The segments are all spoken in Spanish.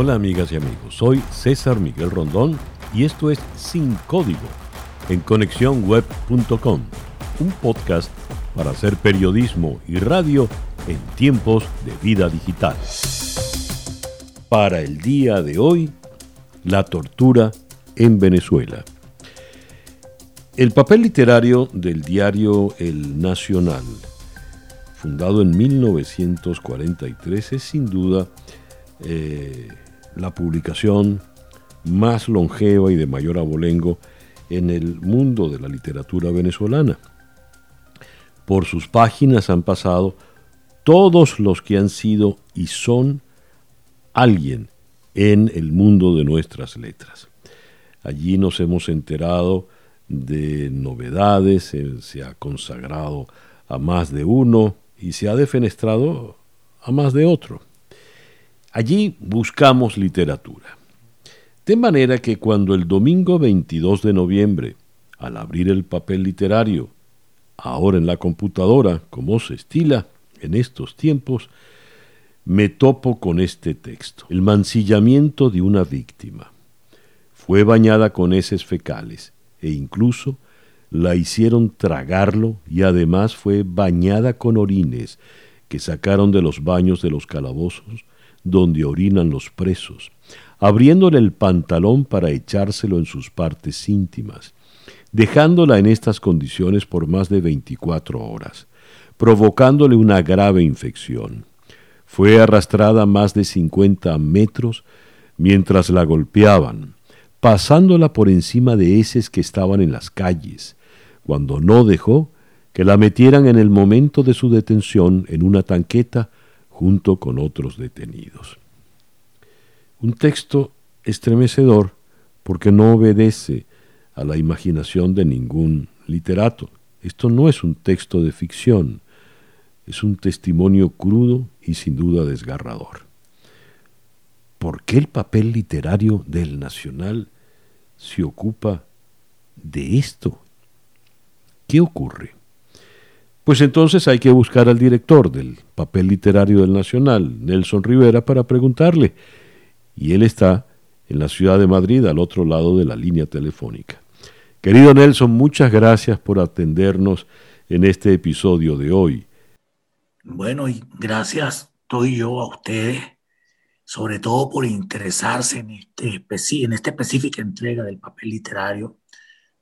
Hola amigas y amigos, soy César Miguel Rondón y esto es Sin Código en conexiónweb.com, un podcast para hacer periodismo y radio en tiempos de vida digital. Para el día de hoy, la tortura en Venezuela. El papel literario del diario El Nacional, fundado en 1943, es sin duda eh, la publicación más longeva y de mayor abolengo en el mundo de la literatura venezolana. Por sus páginas han pasado todos los que han sido y son alguien en el mundo de nuestras letras. Allí nos hemos enterado de novedades, se ha consagrado a más de uno y se ha defenestrado a más de otro. Allí buscamos literatura. De manera que cuando el domingo 22 de noviembre, al abrir el papel literario, ahora en la computadora, como se estila en estos tiempos, me topo con este texto. El mancillamiento de una víctima. Fue bañada con heces fecales e incluso la hicieron tragarlo y además fue bañada con orines que sacaron de los baños de los calabozos donde orinan los presos, abriéndole el pantalón para echárselo en sus partes íntimas, dejándola en estas condiciones por más de 24 horas, provocándole una grave infección. Fue arrastrada más de 50 metros mientras la golpeaban, pasándola por encima de heces que estaban en las calles, cuando no dejó que la metieran en el momento de su detención en una tanqueta junto con otros detenidos. Un texto estremecedor porque no obedece a la imaginación de ningún literato. Esto no es un texto de ficción, es un testimonio crudo y sin duda desgarrador. ¿Por qué el papel literario del Nacional se ocupa de esto? ¿Qué ocurre? Pues entonces hay que buscar al director del papel literario del Nacional, Nelson Rivera, para preguntarle. Y él está en la ciudad de Madrid, al otro lado de la línea telefónica. Querido Nelson, muchas gracias por atendernos en este episodio de hoy. Bueno, y gracias estoy yo a ustedes, sobre todo por interesarse en, este, en esta específica entrega del papel literario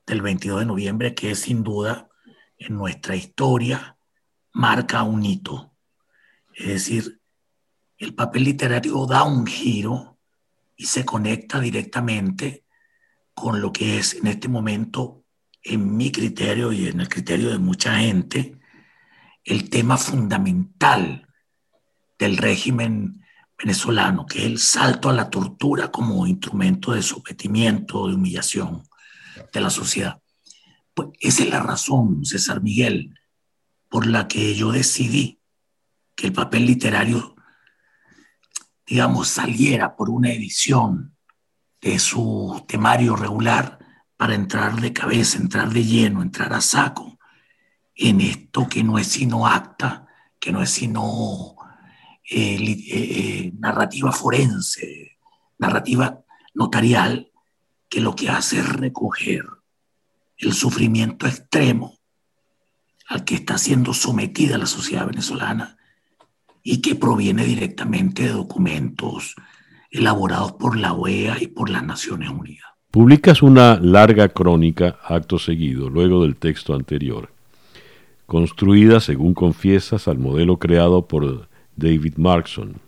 del 22 de noviembre, que es sin duda en nuestra historia marca un hito. Es decir, el papel literario da un giro y se conecta directamente con lo que es en este momento, en mi criterio y en el criterio de mucha gente, el tema fundamental del régimen venezolano, que es el salto a la tortura como instrumento de sometimiento, de humillación de la sociedad. Pues esa es la razón, César Miguel, por la que yo decidí que el papel literario, digamos, saliera por una edición de su temario regular para entrar de cabeza, entrar de lleno, entrar a saco en esto que no es sino acta, que no es sino eh, eh, eh, narrativa forense, narrativa notarial, que lo que hace es recoger el sufrimiento extremo al que está siendo sometida la sociedad venezolana y que proviene directamente de documentos elaborados por la OEA y por las Naciones Unidas. Publicas una larga crónica acto seguido, luego del texto anterior, construida, según confiesas, al modelo creado por David Markson.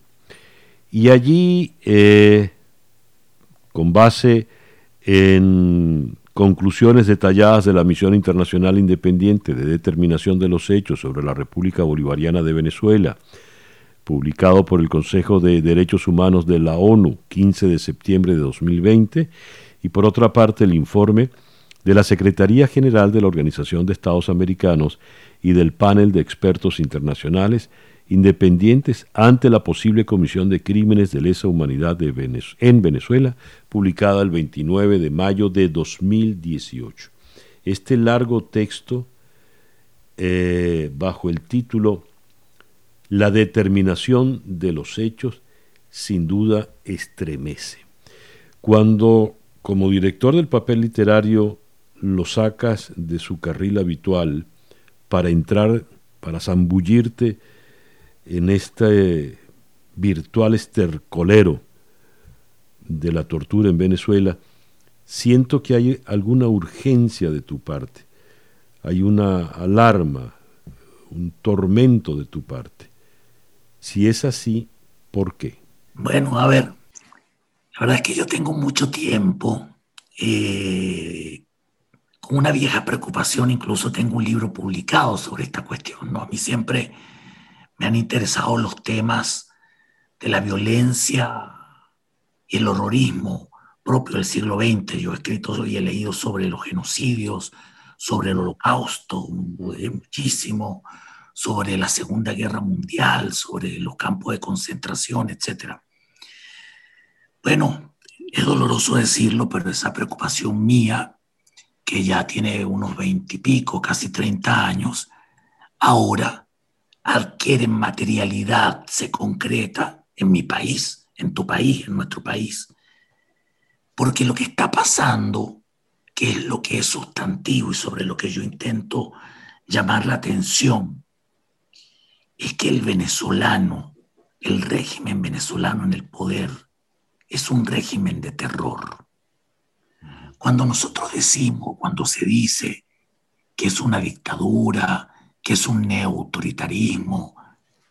Y allí, eh, con base en conclusiones detalladas de la Misión Internacional Independiente de Determinación de los Hechos sobre la República Bolivariana de Venezuela, publicado por el Consejo de Derechos Humanos de la ONU, 15 de septiembre de 2020, y por otra parte el informe de la Secretaría General de la Organización de Estados Americanos y del panel de expertos internacionales independientes ante la posible comisión de crímenes de lesa humanidad en Venezuela, publicada el 29 de mayo de 2018. Este largo texto, eh, bajo el título La determinación de los hechos, sin duda estremece. Cuando como director del papel literario lo sacas de su carril habitual para entrar, para zambullirte en este virtual estercolero de la tortura en Venezuela, siento que hay alguna urgencia de tu parte, hay una alarma, un tormento de tu parte. Si es así, ¿por qué? Bueno, a ver, la verdad es que yo tengo mucho tiempo eh, con una vieja preocupación, incluso tengo un libro publicado sobre esta cuestión. ¿no? A mí siempre me han interesado los temas de la violencia y el horrorismo propio del siglo XX. Yo he escrito y he leído sobre los genocidios, sobre el holocausto, muchísimo, sobre la Segunda Guerra Mundial, sobre los campos de concentración, etc. Bueno, es doloroso decirlo, pero esa preocupación mía, que ya tiene unos veintipico, casi treinta años, ahora adquiere materialidad, se concreta en mi país, en tu país, en nuestro país. Porque lo que está pasando, que es lo que es sustantivo y sobre lo que yo intento llamar la atención, es que el venezolano, el régimen venezolano en el poder, es un régimen de terror. Cuando nosotros decimos, cuando se dice que es una dictadura, que es un neoautoritarismo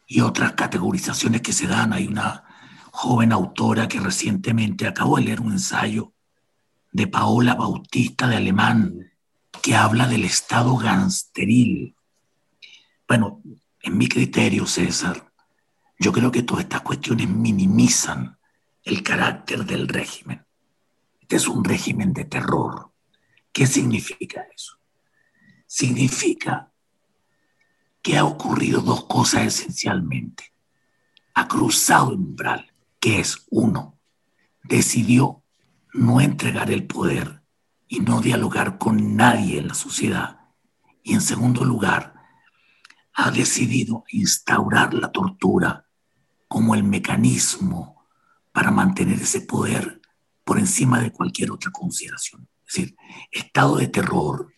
y otras categorizaciones que se dan, hay una joven autora que recientemente acabó de leer un ensayo de Paola Bautista de Alemán que habla del estado gangsteril. Bueno, en mi criterio, César, yo creo que todas estas cuestiones minimizan el carácter del régimen. Este es un régimen de terror. ¿Qué significa eso? Significa ha ocurrido dos cosas esencialmente. Ha cruzado el umbral, que es uno, decidió no entregar el poder y no dialogar con nadie en la sociedad. Y en segundo lugar, ha decidido instaurar la tortura como el mecanismo para mantener ese poder por encima de cualquier otra consideración. Es decir, estado de terror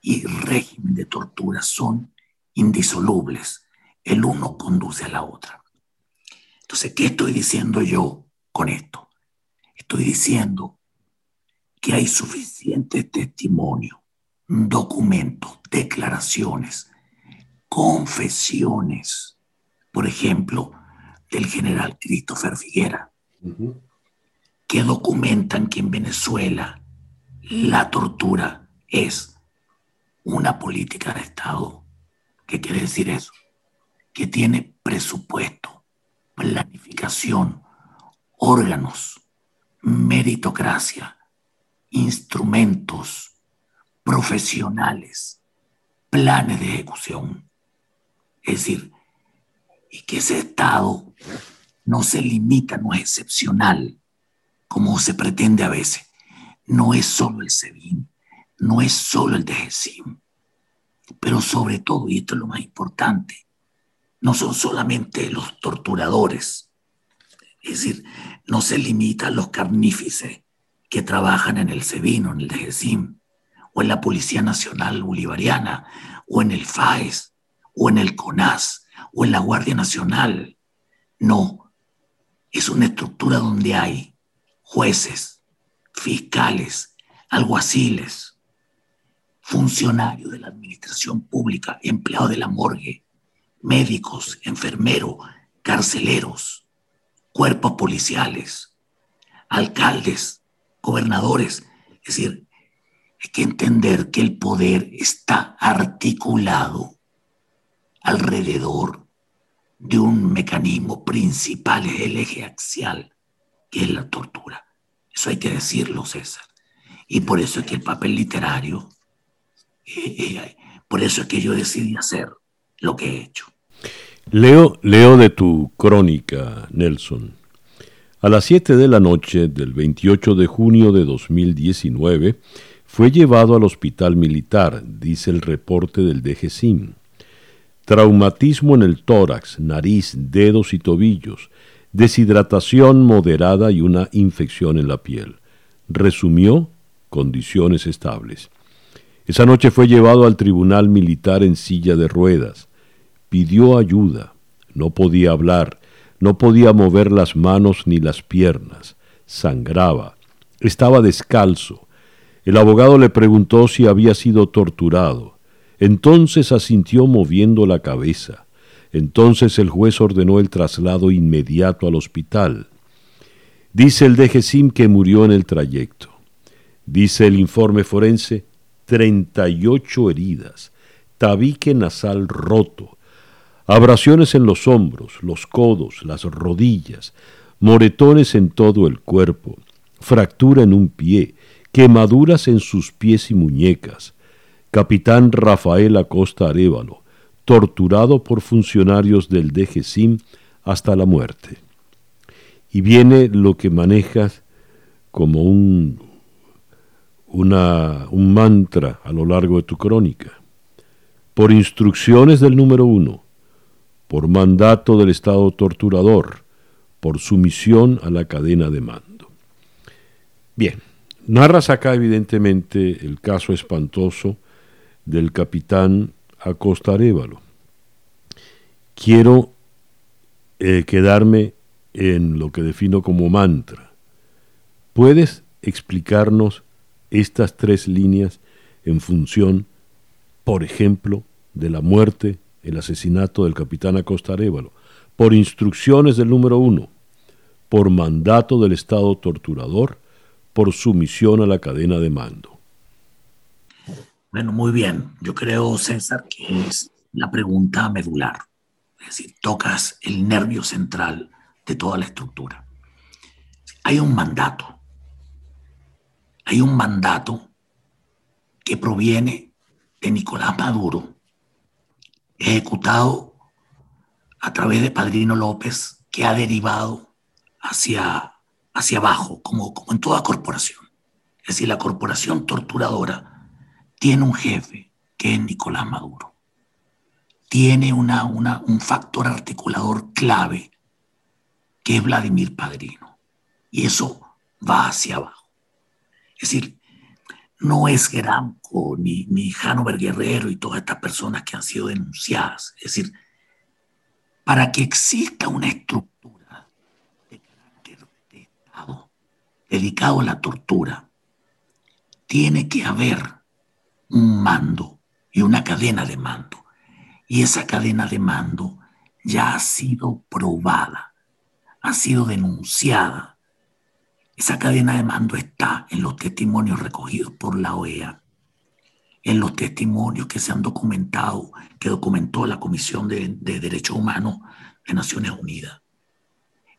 y régimen de tortura son indisolubles. El uno conduce a la otra. Entonces, ¿qué estoy diciendo yo con esto? Estoy diciendo que hay suficiente testimonio, documentos, declaraciones, confesiones, por ejemplo, del general Christopher Figuera, que documentan que en Venezuela la tortura es una política de Estado. ¿Qué quiere decir eso? Que tiene presupuesto, planificación, órganos, meritocracia, instrumentos, profesionales, planes de ejecución. Es decir, y que ese Estado no se limita, no es excepcional, como se pretende a veces. No es solo el SEBIN, no es solo el DGCIM, pero sobre todo, y esto es lo más importante, no son solamente los torturadores, es decir, no se limita a los carnífices que trabajan en el SEBIN o en el DGCIM, o en la Policía Nacional Bolivariana, o en el FAES, o en el CONAS, o en la Guardia Nacional. No, es una estructura donde hay jueces, fiscales, alguaciles, funcionarios de la administración pública, empleados de la morgue, médicos, enfermeros, carceleros, cuerpos policiales, alcaldes, gobernadores. Es decir, hay que entender que el poder está articulado alrededor de un mecanismo principal, es el eje axial, que es la tortura. Eso hay que decirlo, César. Y por eso es que el papel literario, por eso es que yo decidí hacer lo que he hecho. Leo, leo de tu crónica, Nelson. A las 7 de la noche del 28 de junio de 2019 fue llevado al hospital militar, dice el reporte del DGCIM. Traumatismo en el tórax, nariz, dedos y tobillos. deshidratación moderada y una infección en la piel. Resumió condiciones estables. Esa noche fue llevado al tribunal militar en silla de ruedas. Pidió ayuda. No podía hablar, no podía mover las manos ni las piernas. Sangraba. Estaba descalzo. El abogado le preguntó si había sido torturado. Entonces asintió moviendo la cabeza. Entonces el juez ordenó el traslado inmediato al hospital. Dice el DGSIM que murió en el trayecto. Dice el informe forense 38 heridas, tabique nasal roto, abrasiones en los hombros, los codos, las rodillas, moretones en todo el cuerpo, fractura en un pie, quemaduras en sus pies y muñecas. Capitán Rafael Acosta Arevalo, torturado por funcionarios del DGSIM hasta la muerte. Y viene lo que manejas como un, una, un mantra a lo largo de tu crónica. Por instrucciones del número uno, por mandato del Estado torturador, por sumisión a la cadena de mando. Bien, narras acá evidentemente el caso espantoso del capitán Acosta Arevalo. Quiero eh, quedarme en lo que defino como mantra. ¿Puedes explicarnos estas tres líneas en función, por ejemplo, de la muerte, el asesinato del capitán Acosta Arevalo, por instrucciones del número uno, por mandato del Estado torturador, por sumisión a la cadena de mando. Bueno, muy bien. Yo creo, César, que es la pregunta medular. Es decir, tocas el nervio central de toda la estructura. Hay un mandato. Hay un mandato que proviene de Nicolás Maduro, ejecutado a través de Padrino López, que ha derivado hacia, hacia abajo, como, como en toda corporación. Es decir, la corporación torturadora tiene un jefe que es Nicolás Maduro. Tiene una, un factor articulador clave que es Vladimir Padrino. Y eso va hacia abajo. Es decir, no es Geramco ni, ni Hanover Guerrero y todas estas personas que han sido denunciadas. Es decir, para que exista una estructura de carácter de Estado dedicado a la tortura, tiene que haber un mando y una cadena de mando. Y esa cadena de mando ya ha sido probada, ha sido denunciada. Esa cadena de mando está en los testimonios recogidos por la OEA, en los testimonios que se han documentado, que documentó la Comisión de, de Derechos Humanos de Naciones Unidas.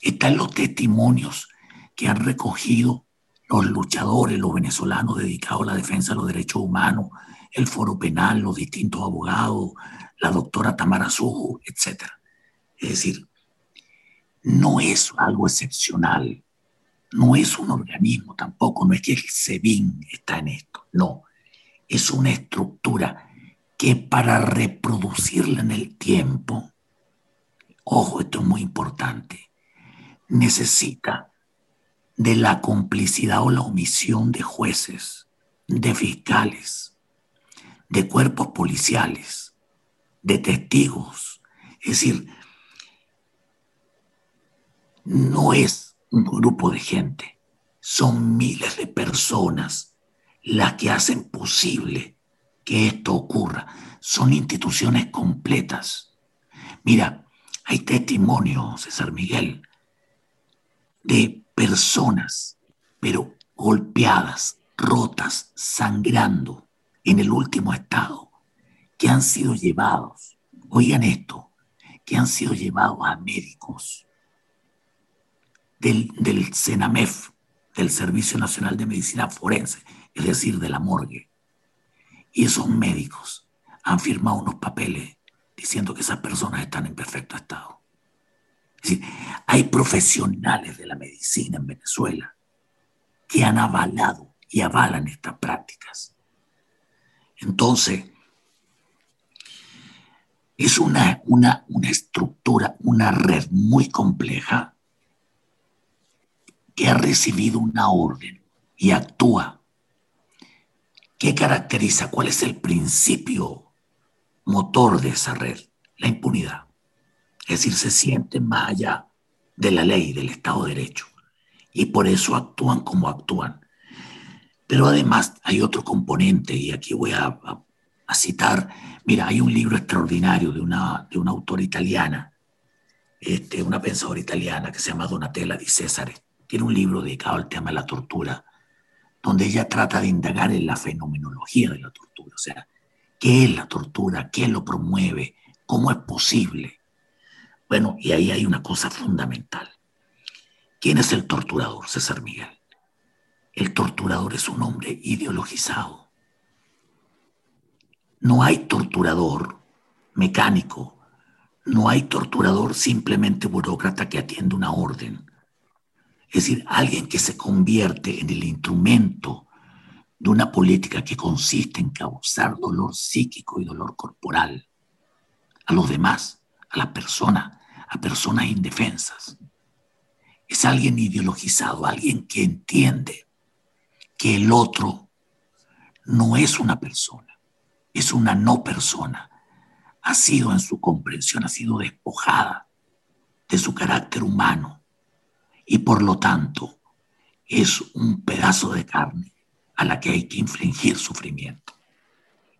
Está en los testimonios que han recogido los luchadores, los venezolanos dedicados a la defensa de los derechos humanos, el foro penal, los distintos abogados, la doctora Tamara Sujo, etc. Es decir, no es algo excepcional, no es un organismo tampoco, no es que el SEBIN está en esto, no, es una estructura que para reproducirla en el tiempo, ojo, esto es muy importante, necesita de la complicidad o la omisión de jueces, de fiscales, de cuerpos policiales, de testigos. Es decir, no es un grupo de gente, son miles de personas las que hacen posible que esto ocurra. Son instituciones completas. Mira, hay testimonios, César Miguel, de personas, pero golpeadas, rotas, sangrando en el último estado, que han sido llevados, oigan esto, que han sido llevados a médicos del, del CENAMEF, del Servicio Nacional de Medicina Forense, es decir, de la morgue. Y esos médicos han firmado unos papeles diciendo que esas personas están en perfecto estado hay profesionales de la medicina en Venezuela que han avalado y avalan estas prácticas. Entonces, es una, una, una estructura, una red muy compleja que ha recibido una orden y actúa, ¿qué caracteriza? ¿Cuál es el principio motor de esa red? La impunidad. Es decir, se sienten más allá de la ley, del Estado de Derecho. Y por eso actúan como actúan. Pero además hay otro componente, y aquí voy a, citar, mira, hay un libro extraordinario de una, de una autora italiana, este, una pensadora italiana que se llama Donatella di Cesare. Tiene un libro dedicado al tema de la tortura, donde ella trata de indagar en la fenomenología de la tortura, o sea, qué es la tortura, qué lo promueve, cómo es posible. Bueno, y ahí hay una cosa fundamental. ¿Quién es el torturador, César Miguel? El torturador es un hombre ideologizado. No hay torturador mecánico, no hay torturador simplemente burócrata que atiende una orden. Es decir, alguien que se convierte en el instrumento de una política que consiste en causar dolor psíquico y dolor corporal a los demás, a la persona, a personas indefensas. Es alguien ideologizado, alguien que entiende que el otro no es una persona, es una no persona. Ha sido en su comprensión, ha sido despojada de su carácter humano y por lo tanto es un pedazo de carne a la que hay que infligir sufrimiento.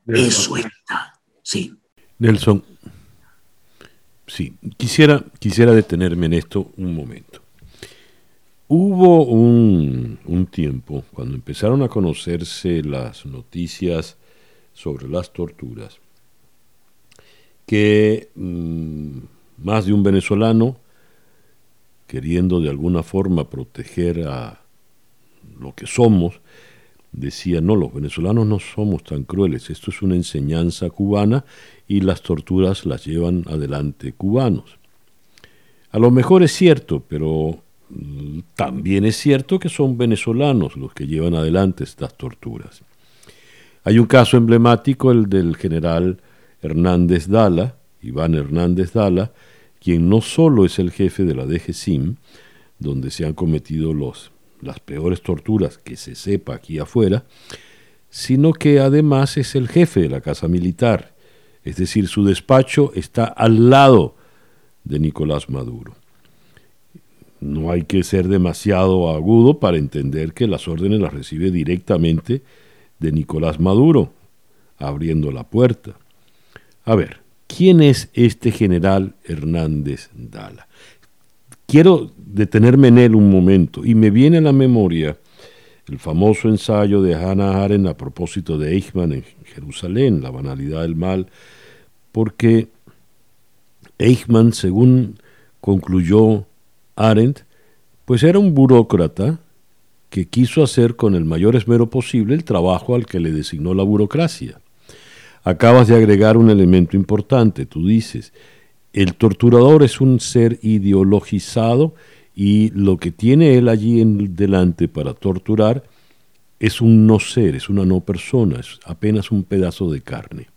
Eso está, sí. Nelson, Sí, quisiera, quisiera detenerme en esto un momento. Hubo un, tiempo, cuando empezaron a conocerse las noticias sobre las torturas, que mm, más de un venezolano, queriendo de alguna forma proteger a lo que somos, decía, no, los venezolanos no somos tan crueles, esto es una enseñanza cubana y las torturas las llevan adelante cubanos. A lo mejor es cierto, pero mm, también es cierto que son venezolanos los que llevan adelante estas torturas. Hay un caso emblemático, el del general Hernández Dala, Iván Hernández Dala, quien no solo es el jefe de la DGCIM, donde se han cometido los, las peores torturas que se sepa aquí afuera, sino que además es el jefe de la Casa Militar es decir, su despacho está al lado de Nicolás Maduro. No hay que ser demasiado agudo para entender que las órdenes las recibe directamente de Nicolás Maduro, abriendo la puerta. A ver, ¿quién es este general Hernández Dala? Quiero detenerme en él un momento y me viene a la memoria el famoso ensayo de Hannah Arendt a propósito de Eichmann en Jerusalén, La banalidad del mal, porque Eichmann, según concluyó Arendt, pues era un burócrata que quiso hacer con el mayor esmero posible el trabajo al que le designó la burocracia. Acabas de agregar un elemento importante, tú dices, el torturador es un ser ideologizado y lo que tiene él allí en delante para torturar es un no ser, es una no persona, es apenas un pedazo de carne.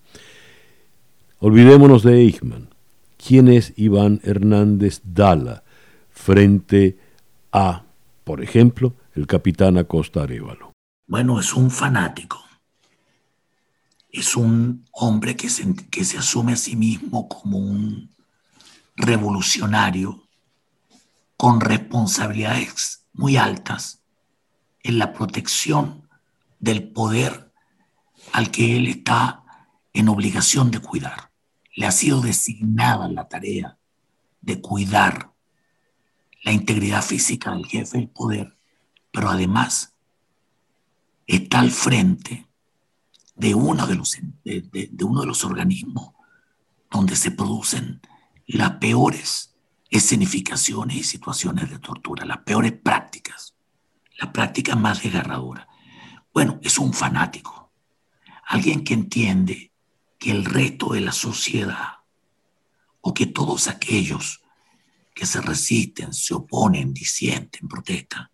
Olvidémonos de Eichmann. ¿Quién es Iván Hernández Dala frente a, por ejemplo, el capitán Acosta Arevalo? Bueno, es un fanático. Es un hombre que se, que se asume a sí mismo como un revolucionario con responsabilidades muy altas en la protección del poder al que él está en obligación de cuidar. Le ha sido designada la tarea de cuidar la integridad física del jefe del poder, pero además está al frente de uno de los, de, uno de los organismos donde se producen las peores escenificaciones y situaciones de tortura, las peores prácticas, las prácticas más desgarradoras. Bueno, es un fanático, alguien que entiende que el resto de la sociedad o que todos aquellos que se resisten, se oponen, disienten, protestan,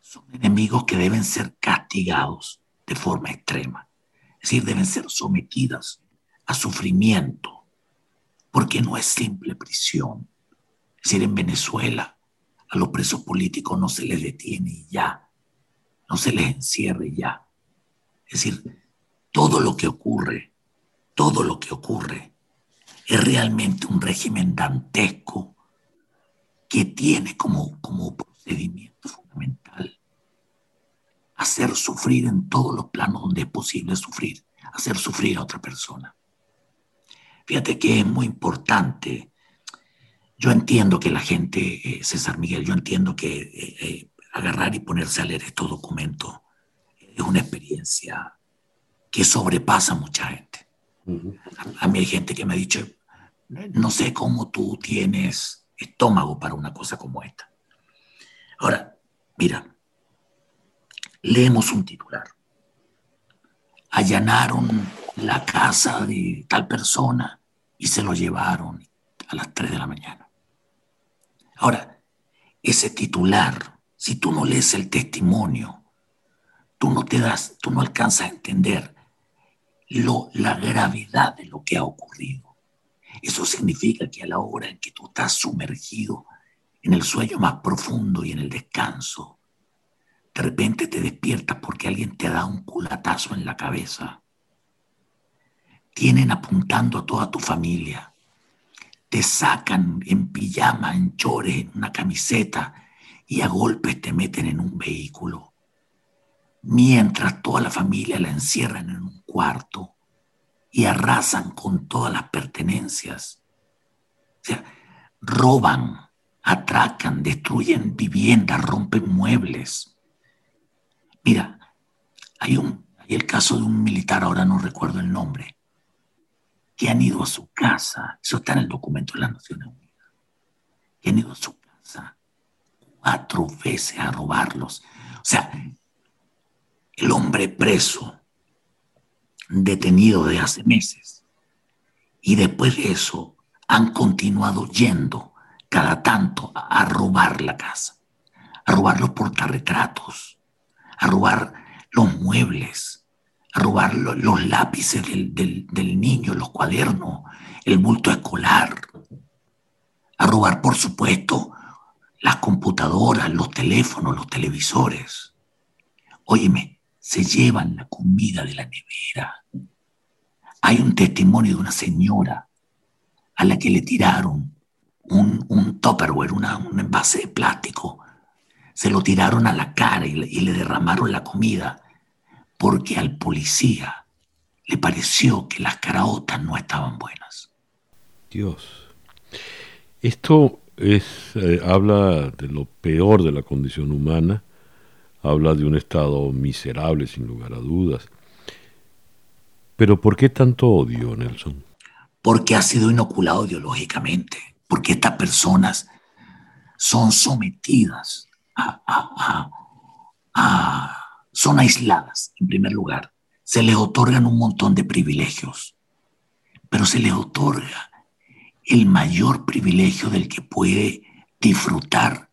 son enemigos que deben ser castigados de forma extrema. Es decir, deben ser sometidos a sufrimiento, porque no es simple prisión. Es decir, en Venezuela a los presos políticos no se les detiene ya, no se les encierre ya. Es decir, todo lo que ocurre, todo lo que ocurre es realmente un régimen dantesco que tiene como, como procedimiento fundamental hacer sufrir en todos los planos donde es posible sufrir, hacer sufrir a otra persona. Fíjate que es muy importante. Yo entiendo que la gente, eh, César Miguel, yo entiendo que eh, eh, agarrar y ponerse a leer estos documentos es una experiencia que sobrepasa a mucha gente. a, mí hay gente que me ha dicho, no sé cómo tú tienes estómago para una cosa como esta. Ahora, mira, leemos un titular. Allanaron la casa de tal persona y se lo llevaron a las 3 de la mañana. Ahora, ese titular, si tú no lees el testimonio, tú no te das, tú no alcanzas a entender lo, la gravedad de lo que ha ocurrido. Eso significa que a la hora en que tú estás sumergido en el sueño más profundo y en el descanso, de repente te despiertas porque alguien te da un culatazo en la cabeza. Tienen apuntando a toda tu familia. Te sacan en pijama, en chores, en una camiseta y a golpes te meten en un vehículo. Mientras toda la familia la encierran en un cuarto y arrasan con todas las pertenencias. O sea, roban, atracan, destruyen viviendas, rompen muebles Mira, hay, un, hay el caso de un militar, ahora no recuerdo el nombre, que han ido a su casa, eso está en el documento de las Naciones Unidas, que han ido a su casa cuatro veces a robarlos. O sea, el hombre preso, detenido de hace meses, y después de eso han continuado yendo cada tanto a, robar la casa, a robar los portarretratos, a robar los muebles, a robar los lápices del, niño, los cuadernos, el bulto escolar, a robar, por supuesto, las computadoras, los teléfonos, los televisores. Óyeme, se llevan la comida de la nevera. Hay un testimonio de una señora a la que le tiraron un, un tupperware, un envase de plástico se lo tiraron a la cara y le, derramaron la comida porque al policía le pareció que las caraotas no estaban buenas. Dios. Esto es, eh, habla de lo peor de la condición humana, habla de un estado miserable, sin lugar a dudas. Pero ¿por qué tanto odio, Nelson? Porque ha sido inoculado ideológicamente, porque estas personas son sometidas son aisladas, en primer lugar. Se les otorgan un montón de privilegios, pero se les otorga el mayor privilegio del que puede disfrutar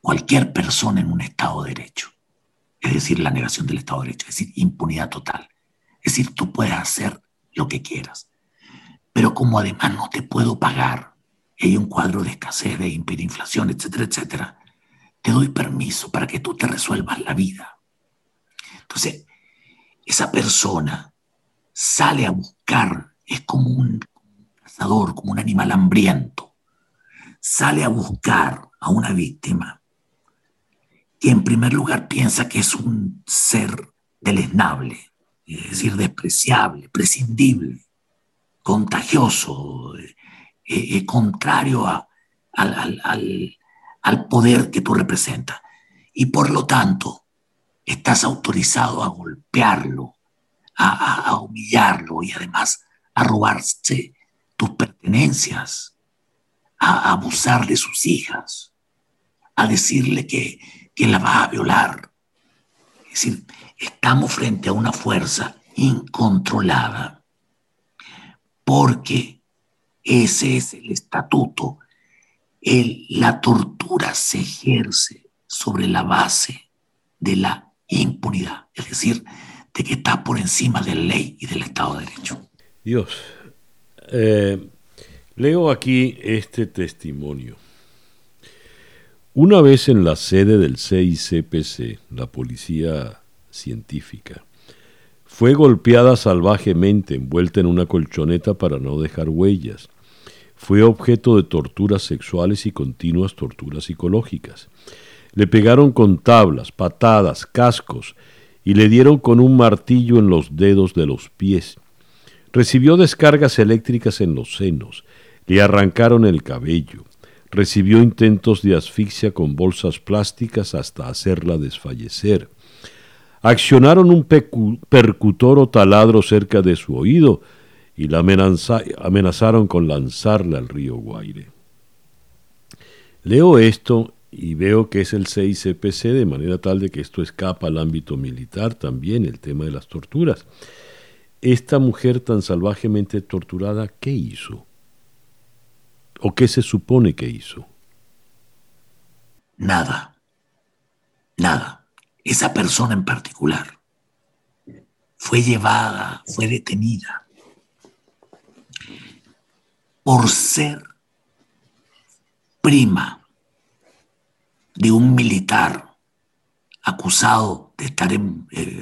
cualquier persona en un Estado de Derecho. Es decir, la negación del Estado de Derecho, es decir, impunidad total. Es decir, tú puedes hacer lo que quieras, pero como además no te puedo pagar, hay un cuadro de escasez, de hiperinflación, etcétera, etcétera, te doy permiso para que tú te resuelvas la vida. Entonces, esa persona sale a buscar, es como un cazador, como un animal hambriento, sale a buscar a una víctima que en primer lugar piensa que es un ser deleznable, es decir, despreciable, prescindible, contagioso, eh, eh, contrario al, al poder que tú representas. Y por lo tanto, estás autorizado a golpearlo, a, humillarlo y además a robarse tus pertenencias, a, abusar de sus hijas, a decirle que, que la va a violar. Es decir, estamos frente a una fuerza incontrolada porque ese es el estatuto la tortura se ejerce sobre la base de la impunidad, es decir, de que está por encima de la ley y del Estado de Derecho. Dios, eh, leo aquí este testimonio. Una vez en la sede del CICPC, la policía científica, fue golpeada salvajemente, envuelta en una colchoneta para no dejar huellas. Fue objeto de torturas sexuales y continuas torturas psicológicas. Le pegaron con tablas, patadas, cascos y le dieron con un martillo en los dedos de los pies. Recibió descargas eléctricas en los senos, le arrancaron el cabello, recibió intentos de asfixia con bolsas plásticas hasta hacerla desfallecer. Accionaron un percutor o taladro cerca de su oído y la amenazaron con lanzarla al río Guaire. Leo esto y veo que es el CICPC de manera tal de que esto escapa al ámbito militar también, el tema de las torturas. Esta mujer tan salvajemente torturada, ¿qué hizo? ¿O qué se supone que hizo? Nada. Nada. Esa persona en particular fue llevada, fue detenida por ser prima de un militar acusado de estar eh,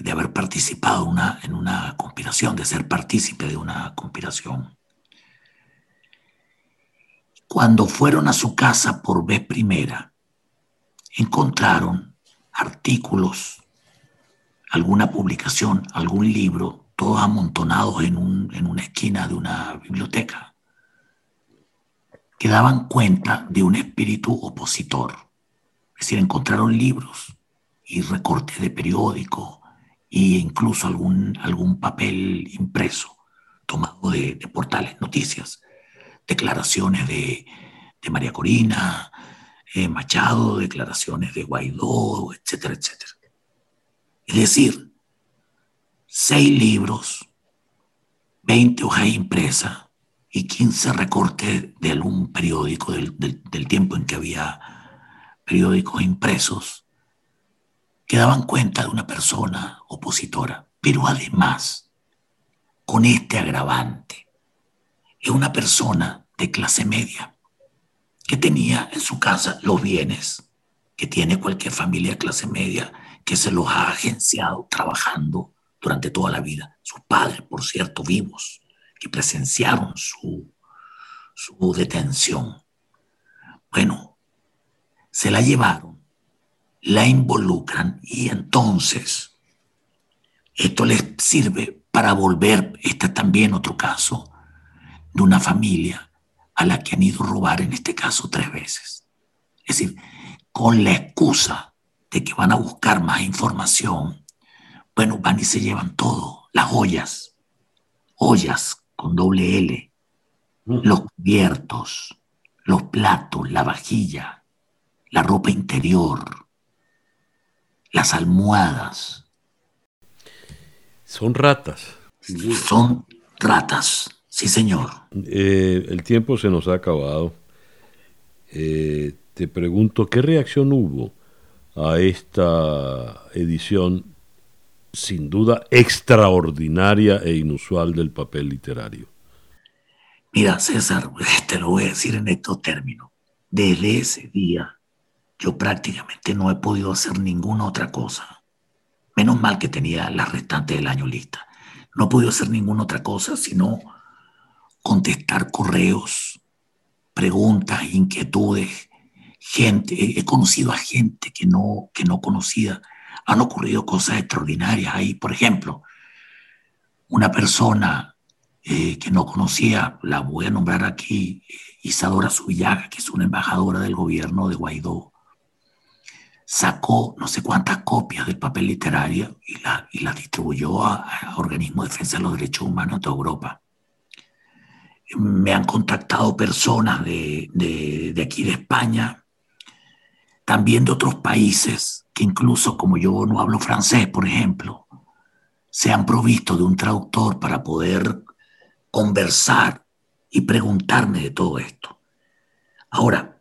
de haber participado en una conspiración, de ser partícipe de una conspiración. Cuando fueron a su casa por vez primera, encontraron artículos, alguna publicación, algún libro, todos amontonados en, un, en una esquina de una biblioteca, que daban cuenta de un espíritu opositor es decir, encontraron libros y recortes de periódico e incluso algún, algún papel impreso tomado de, portales, noticias, declaraciones de, María Corina, eh, Machado, declaraciones de Guaidó, etcétera, etcétera. Es decir, seis libros, 20 hojas impresas y 15 recortes de algún periódico del tiempo en que había periódicos impresos que daban cuenta de una persona opositora, pero además, con este agravante, es una persona de clase media que tenía en su casa los bienes que tiene cualquier familia de clase media que se los ha agenciado trabajando durante toda la vida. Sus padres, por cierto, vivos, presenciaron su, su detención. Bueno, se la llevaron, la involucran y entonces esto les sirve para volver, este también otro caso, de una familia a la que han ido a robar, en este caso, tres veces. Es decir, con la excusa de que van a buscar más información, bueno, van y se llevan todo, las ollas, ollas con doble L, los cubiertos, los platos, la vajilla, la ropa interior, las almohadas. Son ratas. Son ratas, sí señor. Eh, el tiempo se nos ha acabado. Eh, te pregunto, ¿qué reacción hubo a esta edición sin duda extraordinaria e inusual del papel literario? Mira, César, te lo voy a decir en estos términos. Desde ese día yo prácticamente no he podido hacer ninguna otra cosa. Menos mal que tenía la restante del año lista. No he podido hacer ninguna otra cosa sino contestar correos, preguntas, inquietudes, gente. He conocido a gente que no, que no conocía. Han ocurrido cosas extraordinarias ahí. Por ejemplo, una persona eh, que no conocía, la voy a nombrar aquí, Isadora Subillaga, que es una embajadora del gobierno de Guaidó, sacó no sé cuántas copias del papel literario y las y la distribuyó a, organismos de defensa de los derechos humanos toda Europa. Me han contactado personas de, de, de aquí de España, también de otros países, que incluso como yo no hablo francés, por ejemplo, se han provisto de un traductor para poder conversar y preguntarme de todo esto. Ahora,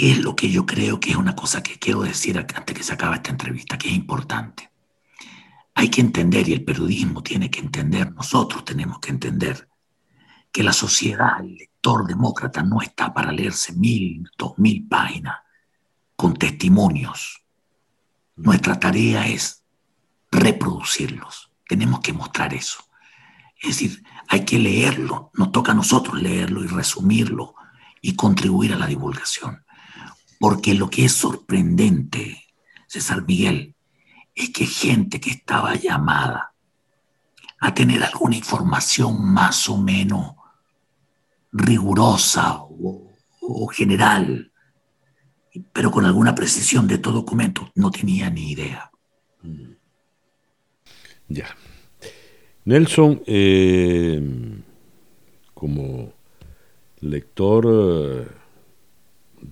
¿Qué es lo que yo creo que es una cosa que quiero decir antes que se acabe esta entrevista, que es importante? Hay que entender, y el periodismo tiene que entender, nosotros tenemos que entender, que la sociedad, el lector demócrata, no está para leerse mil, dos mil páginas con testimonios. Nuestra tarea es reproducirlos. Tenemos que mostrar eso. Es decir, hay que leerlo. Nos toca a nosotros leerlo y resumirlo y contribuir a la divulgación. Porque lo que es sorprendente, César Miguel, es que gente que estaba llamada a tener alguna información más o menos rigurosa o, general, pero con alguna precisión de todo documento, no tenía ni idea. Mm. Ya. Nelson, eh, como lector eh,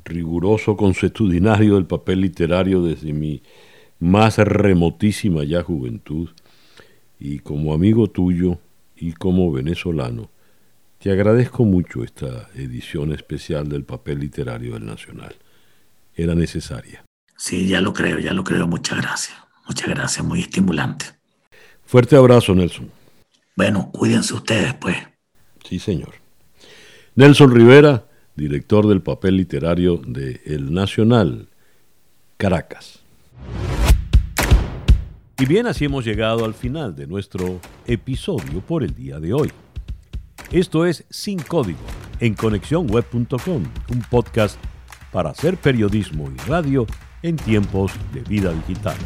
riguroso, consuetudinario del papel literario desde mi más remotísima ya juventud, y como amigo tuyo y como venezolano, te agradezco mucho esta edición especial del papel literario del Nacional. Era necesaria. Sí, ya lo creo, ya lo creo. Muchas gracias. Muchas gracias, muy estimulante. Fuerte abrazo, Nelson. Bueno, cuídense ustedes, pues. Sí, señor. Nelson Rivera, director del papel literario de El Nacional, Caracas. Y bien, así hemos llegado al final de nuestro episodio por el día de hoy. Esto es Sin Código en conexiónweb.com, un podcast para hacer periodismo y radio en tiempos de vida digital.